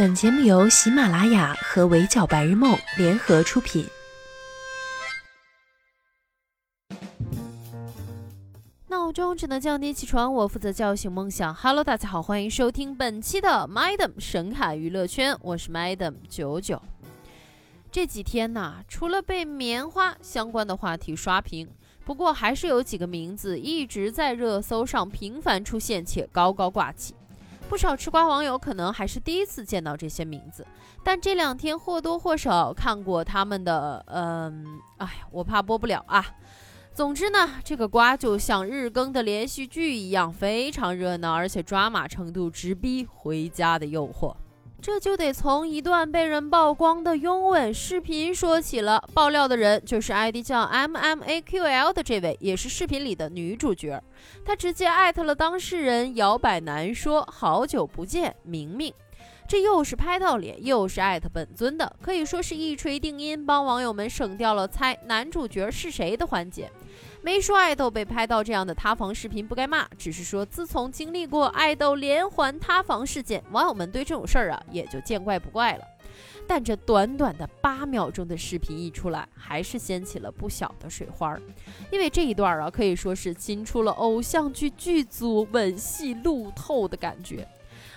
本节目由喜马拉雅和围剿白日梦联合出品。闹钟只能叫你起床，我负责叫醒梦想。Hello，大家好，欢迎收听本期的 Madam 神侃娱乐圈，我是 Madam 九九。这几天呢，除了被棉花相关的话题刷屏，不过还是有几个名字一直在热搜上频繁出现且高高挂起。不少吃瓜网友可能还是第一次见到这些名字，但这两天或多或少看过他们的，嗯，哎，我怕播不了啊。总之呢，这个瓜就像日更的连续剧一样，非常热闹，而且抓马程度直逼《回家的诱惑》。这就得从一段被人曝光的拥吻视频说起了。爆料的人就是 ID 叫 MMAQL 的这位，也是视频里的女主角。她直接艾特了当事人摇摆男，说：“好久不见，明明。”这又是拍到脸，又是艾特本尊的，可以说是一锤定音，帮网友们省掉了猜男主角是谁的环节。没说爱豆被拍到这样的塌房视频不该骂，只是说自从经历过爱豆连环塌房事件，网友们对这种事儿啊也就见怪不怪了。但这短短的八秒钟的视频一出来，还是掀起了不小的水花儿，因为这一段啊可以说是惊出了偶像剧剧组吻戏路透的感觉。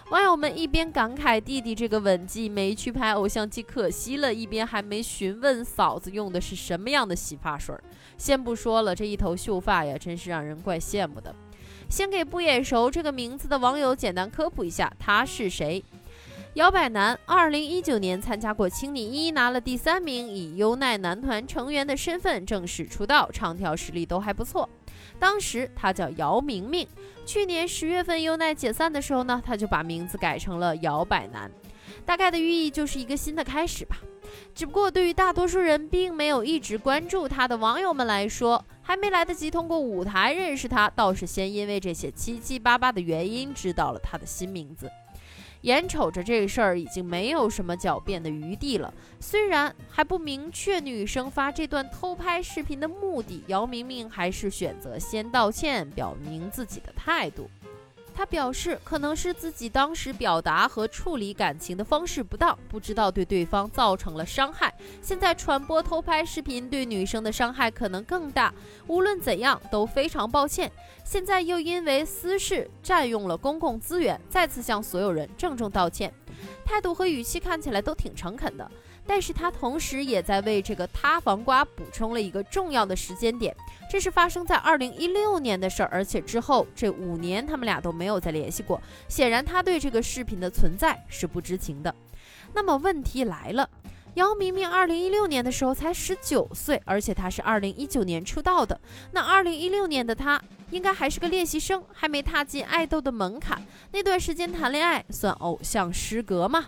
网友们一边感慨弟弟这个吻技没去拍偶像剧可惜了，一边还没询问嫂子用的是什么样的洗发水。先不说了，这一头秀发呀，真是让人怪羡慕的。先给不眼熟这个名字的网友简单科普一下，他是谁？摇摆男，二零一九年参加过《青你一》，拿了第三名，以优奈男团成员的身份正式出道，唱跳实力都还不错。当时他叫姚明明。去年十月份优奈解散的时候呢，他就把名字改成了摇摆男，大概的寓意就是一个新的开始吧。只不过对于大多数人并没有一直关注他的网友们来说，还没来得及通过舞台认识他，倒是先因为这些七七八八的原因知道了他的新名字。眼瞅着这事儿已经没有什么狡辩的余地了，虽然还不明确女生发这段偷拍视频的目的，姚明明还是选择先道歉，表明自己的态度。他表示，可能是自己当时表达和处理感情的方式不当，不知道对对方造成了伤害。现在传播偷拍视频对女生的伤害可能更大。无论怎样，都非常抱歉。现在又因为私事占用了公共资源，再次向所有人郑重道歉。态度和语气看起来都挺诚恳的。但是他同时也在为这个塌房瓜补充了一个重要的时间点，这是发生在二零一六年的事儿，而且之后这五年他们俩都没有再联系过。显然他对这个视频的存在是不知情的。那么问题来了，姚明明二零一六年的时候才十九岁，而且他是二零一九年出道的，那二零一六年的他应该还是个练习生，还没踏进爱豆的门槛，那段时间谈恋爱算偶像失格吗？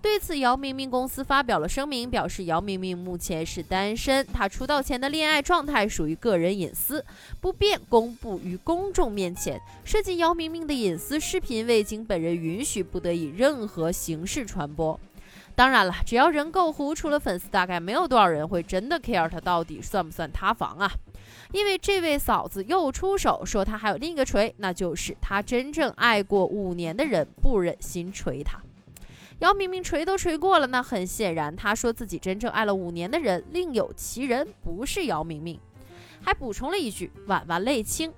对此，姚明明公司发表了声明，表示姚明明目前是单身，他出道前的恋爱状态属于个人隐私，不便公布于公众面前。涉及姚明明的隐私视频，未经本人允许，不得以任何形式传播。当然了，只要人够糊，除了粉丝，大概没有多少人会真的 care 他到底算不算塌房啊？因为这位嫂子又出手说他还有另一个锤，那就是他真正爱过五年的人不忍心锤他。姚明明锤都锤过了，那很显然，他说自己真正爱了五年的人另有其人，不是姚明明。还补充了一句：“婉婉泪清。”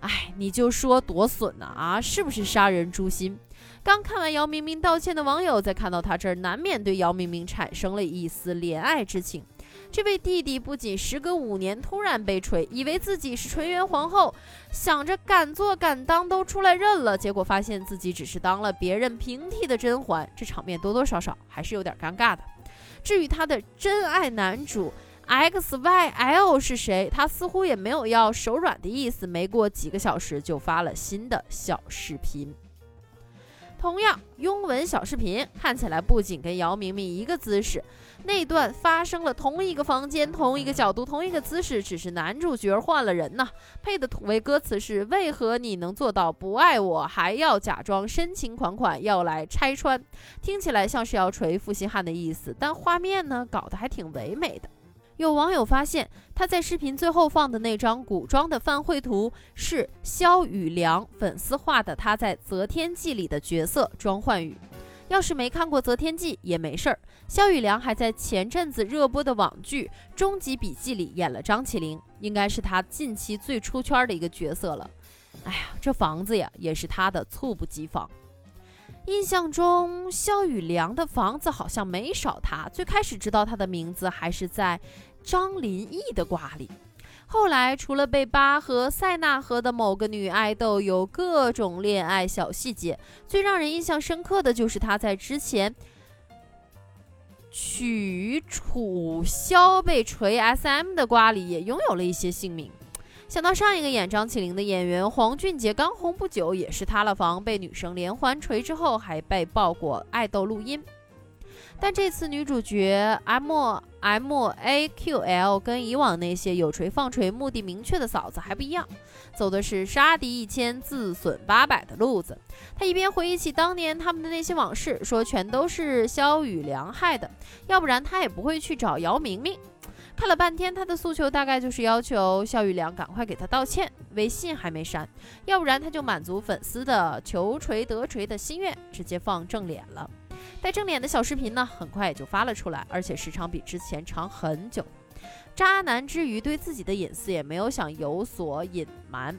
哎，你就说多损呢啊，是不是杀人诛心？刚看完姚明明道歉的网友，在看到他这儿，难免对姚明明产生了一丝怜爱之情。这位弟弟不仅时隔五年突然被锤，以为自己是纯元皇后，想着敢做敢当都出来认了，结果发现自己只是当了别人平替的甄嬛，这场面多多少少还是有点尴尬的。至于他的真爱男主 X Y L 是谁，他似乎也没有要手软的意思。没过几个小时就发了新的小视频。同样拥吻小视频看起来不仅跟姚明明一个姿势，那段发生了同一个房间、同一个角度、同一个姿势，只是男主角换了人呢。配的土味歌词是：为何你能做到不爱我还要假装深情款款要来拆穿？听起来像是要锤负心汉的意思，但画面呢搞得还挺唯美的。有网友发现，他在视频最后放的那张古装的范绘图是萧雨良粉丝画的他在《择天记》里的角色庄焕宇。要是没看过《择天记》也没事儿，肖宇良还在前阵子热播的网剧《终极笔记》里演了张起灵，应该是他近期最出圈的一个角色了。哎呀，这房子呀，也是他的猝不及防。印象中，肖宇良的房子好像没少他。最开始知道他的名字还是在张林毅的瓜里。后来，除了被巴和塞纳河的某个女爱豆有各种恋爱小细节，最让人印象深刻的就是他在之前曲楚萧被锤 SM 的瓜里也拥有了一些姓名。想到上一个演张起灵的演员黄俊杰刚红不久，也是塌了房，被女生连环锤之后，还被曝过爱豆录音。但这次女主角 M M A Q L 跟以往那些有锤放锤、目的明确的嫂子还不一样，走的是杀敌一千自损八百的路子。她一边回忆起当年他们的那些往事，说全都是肖宇良害的，要不然她也不会去找姚明明。看了半天，她的诉求大概就是要求肖宇良赶快给她道歉，微信还没删，要不然她就满足粉丝的求锤得锤的心愿，直接放正脸了。带正脸的小视频呢，很快也就发了出来，而且时长比之前长很久。渣男之余，对自己的隐私也没有想有所隐瞒。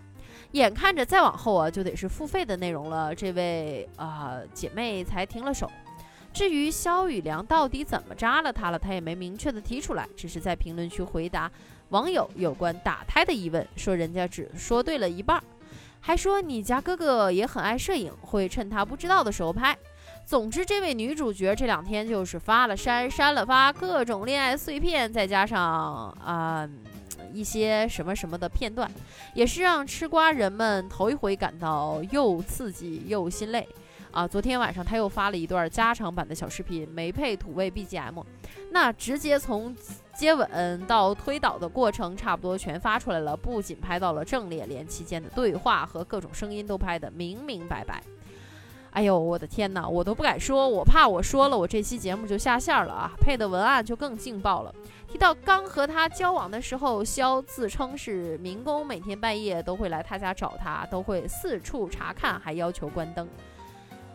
眼看着再往后啊，就得是付费的内容了，这位啊姐妹才停了手。至于肖宇良到底怎么扎了他了，他也没明确的提出来，只是在评论区回答网友有关打胎的疑问，说人家只说对了一半，还说你家哥哥也很爱摄影，会趁他不知道的时候拍。总之，这位女主角这两天就是发了删，删了发，各种恋爱碎片，再加上啊一些什么什么的片段，也是让吃瓜人们头一回感到又刺激又心累啊！昨天晚上她又发了一段加长版的小视频，没配土味 BGM，那直接从接吻到推倒的过程差不多全发出来了，不仅拍到了正脸，连期间的对话和各种声音都拍得明明白白。哎呦，我的天哪，我都不敢说，我怕我说了，我这期节目就下线了啊！配的文案就更劲爆了。提到刚和他交往的时候，肖自称是民工，每天半夜都会来他家找他，都会四处查看，还要求关灯。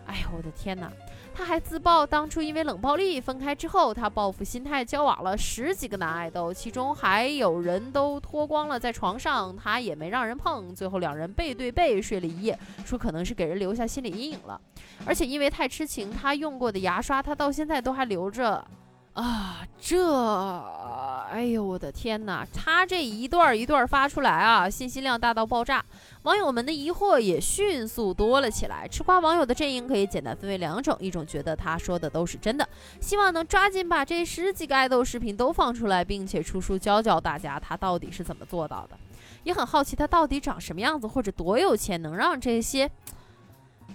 哎呦，我的天哪！他还自曝，当初因为冷暴力分开之后，他报复心态交往了十几个男爱豆，其中还有人都脱光了在床上，他也没让人碰。最后两人背对背睡了一夜，说可能是给人留下心理阴影了。而且因为太痴情，他用过的牙刷他到现在都还留着。啊，这，哎呦，我的天哪！他这一段一段发出来啊，信息量大到爆炸，网友们的疑惑也迅速多了起来。吃瓜网友的阵营可以简单分为两种：一种觉得他说的都是真的，希望能抓紧把这十几个爱豆视频都放出来，并且出书教教大家他到底是怎么做到的，也很好奇他到底长什么样子，或者多有钱，能让这些。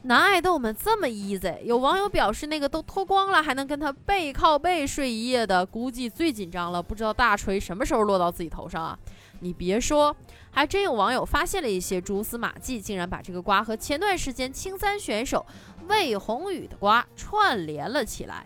男爱豆们这么 easy，有网友表示，那个都脱光了还能跟他背靠背睡一夜的，估计最紧张了，不知道大锤什么时候落到自己头上啊！你别说，还真有网友发现了一些蛛丝马迹，竟然把这个瓜和前段时间青三选手魏宏宇的瓜串联了起来。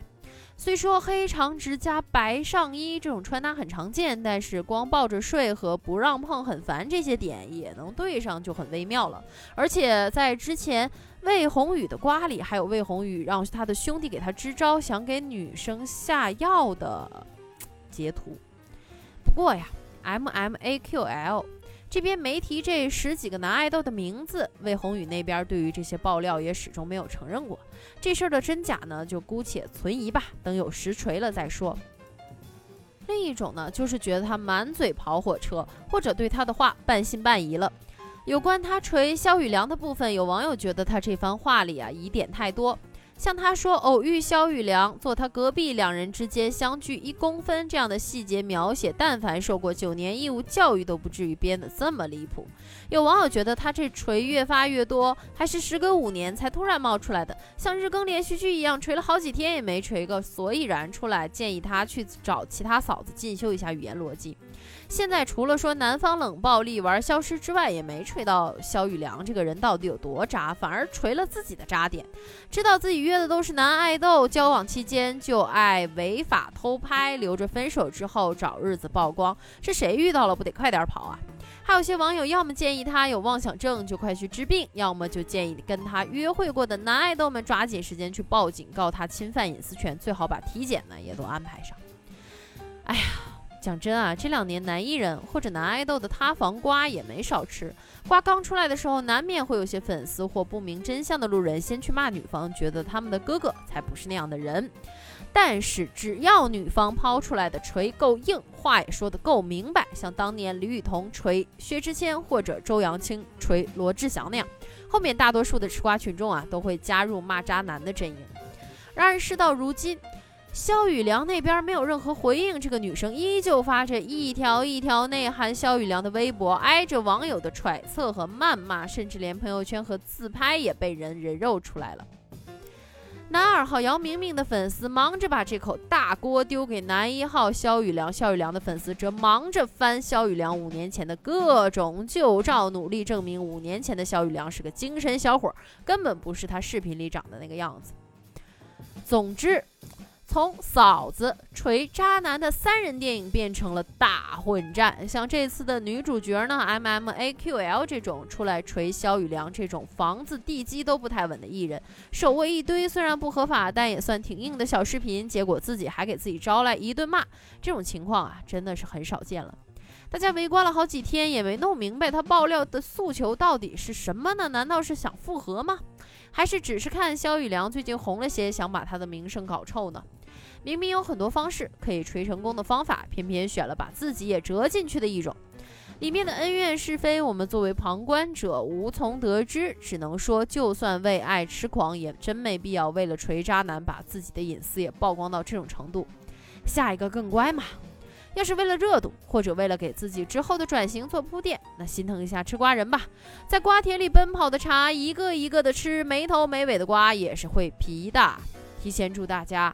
虽说黑长直加白上衣这种穿搭很常见，但是光抱着睡和不让碰很烦这些点也能对上，就很微妙了。而且在之前魏宏宇的瓜里，还有魏宏宇让他的兄弟给他支招，想给女生下药的截图。不过呀，M M A Q L。这边没提这十几个男爱豆的名字，魏宏宇那边对于这些爆料也始终没有承认过。这事儿的真假呢，就姑且存疑吧，等有实锤了再说。另一种呢，就是觉得他满嘴跑火车，或者对他的话半信半疑了。有关他锤肖宇良的部分，有网友觉得他这番话里啊疑点太多。像他说偶遇肖宇良，坐他隔壁，两人之间相距一公分这样的细节描写，但凡受过九年义务教育都不至于编得这么离谱。有网友觉得他这锤越发越多，还是时隔五年才突然冒出来的，像日更连续剧一样，锤了好几天也没锤个所以然出来，建议他去找其他嫂子进修一下语言逻辑。现在除了说男方冷暴力玩消失之外，也没锤到肖宇良这个人到底有多渣，反而锤了自己的渣点。知道自己约的都是男爱豆，交往期间就爱违法偷拍，留着分手之后找日子曝光，这谁遇到了不得快点跑啊？还有些网友要么建议他有妄想症就快去治病，要么就建议跟他约会过的男爱豆们抓紧时间去报警告他侵犯隐私权，最好把体检呢也都安排上。哎呀，讲真啊，这两年男艺人或者男爱豆的塌房瓜也没少吃。瓜刚出来的时候，难免会有些粉丝或不明真相的路人先去骂女方，觉得他们的哥哥才不是那样的人。但是只要女方抛出来的锤够硬，话也说得够明白，像当年李雨桐锤薛之谦或者周扬青锤罗志祥那样，后面大多数的吃瓜群众啊都会加入骂渣男的阵营。然而事到如今，肖宇良那边没有任何回应，这个女生依旧发着一条一条内涵肖宇良的微博，挨着网友的揣测和谩骂，甚至连朋友圈和自拍也被人人肉出来了。男二号姚明明的粉丝忙着把这口大锅丢给男一号肖宇良，肖宇良的粉丝则忙着翻肖宇良五年前的各种旧照，努力证明五年前的肖宇良是个精神小伙，根本不是他视频里长的那个样子。总之。从嫂子锤渣男的三人电影变成了大混战，像这次的女主角呢，M M A Q L 这种出来锤肖宇良这种房子地基都不太稳的艺人，手握一堆虽然不合法但也算挺硬的小视频，结果自己还给自己招来一顿骂，这种情况啊真的是很少见了。大家围观了好几天也没弄明白他爆料的诉求到底是什么呢？难道是想复合吗？还是只是看肖宇良最近红了些，想把他的名声搞臭呢？明明有很多方式可以锤成功的方法，偏偏选了把自己也折进去的一种。里面的恩怨是非，我们作为旁观者无从得知，只能说，就算为爱痴狂，也真没必要为了锤渣男把自己的隐私也曝光到这种程度。下一个更乖嘛？要是为了热度，或者为了给自己之后的转型做铺垫，那心疼一下吃瓜人吧。在瓜田里奔跑的茶，一个一个的吃，没头没尾的瓜也是会皮的。提前祝大家。